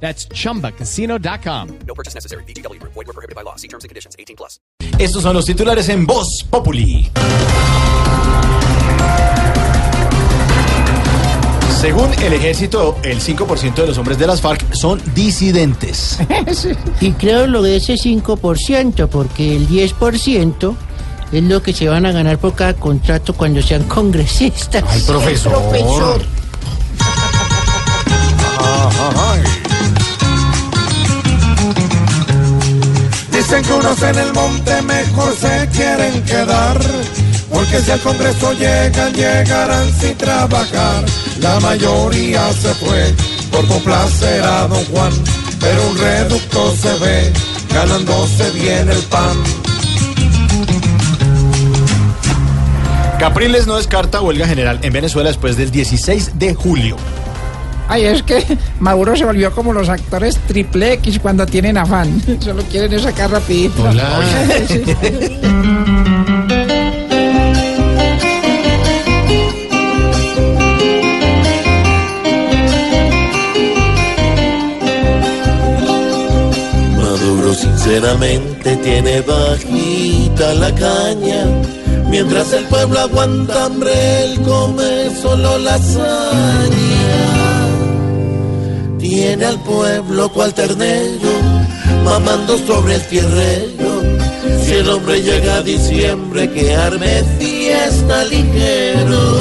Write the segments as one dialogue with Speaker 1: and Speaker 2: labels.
Speaker 1: That's chumbacasino.com.
Speaker 2: No purchase necessary. BGW. Void were prohibited by law. See terms and conditions. 18 plus.
Speaker 3: Estos son los titulares en Voz Populi. Según el ejército, el 5% de los hombres de las FARC son disidentes.
Speaker 4: Y creo lo de ese 5%, porque el 10% es lo que se van a ganar por cada contrato cuando sean congresistas.
Speaker 3: Ay, profesor.
Speaker 4: Profesor.
Speaker 5: Dicen que unos en el monte mejor se quieren quedar. Porque si al Congreso llegan, llegarán sin trabajar. La mayoría se fue por complacer a don Juan. Pero un reducto se ve ganándose bien el pan.
Speaker 3: Capriles no descarta huelga general en Venezuela después del 16 de julio.
Speaker 6: Ay, es que Maduro se volvió como los actores triple X cuando tienen afán. Solo quieren sacar rapidito.
Speaker 7: Maduro sinceramente tiene bajita la caña. Mientras el pueblo aguanta hambre, él come solo lasaña. Tiene al pueblo cual ternero, mamando sobre el tierrero. Si el hombre llega a diciembre, que arme fiesta ligero.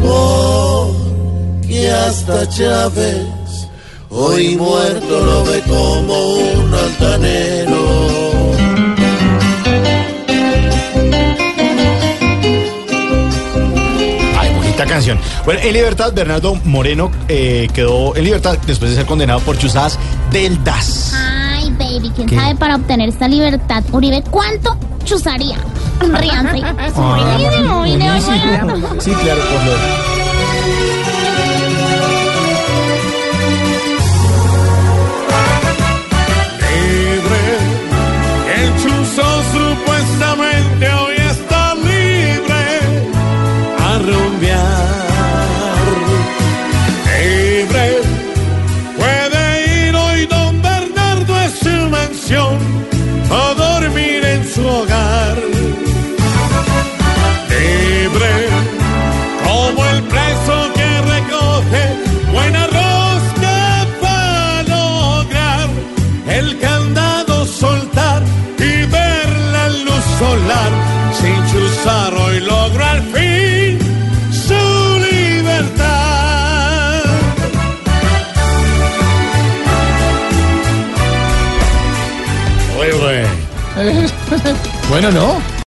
Speaker 7: Porque hasta Chávez, hoy muerto, lo ve como un
Speaker 3: bonita canción. Bueno, en libertad, Bernardo Moreno eh, quedó en libertad después de ser condenado por chuzadas del DAS.
Speaker 8: Ay, baby, quién
Speaker 3: ¿Qué?
Speaker 8: sabe para obtener esta libertad. Uribe, ¿cuánto chuzaría? Ríanse. Video, video, ya.
Speaker 3: Sí, claro, por lo.
Speaker 5: Libre, el chuzo supuestamente of the
Speaker 3: Bueno, no.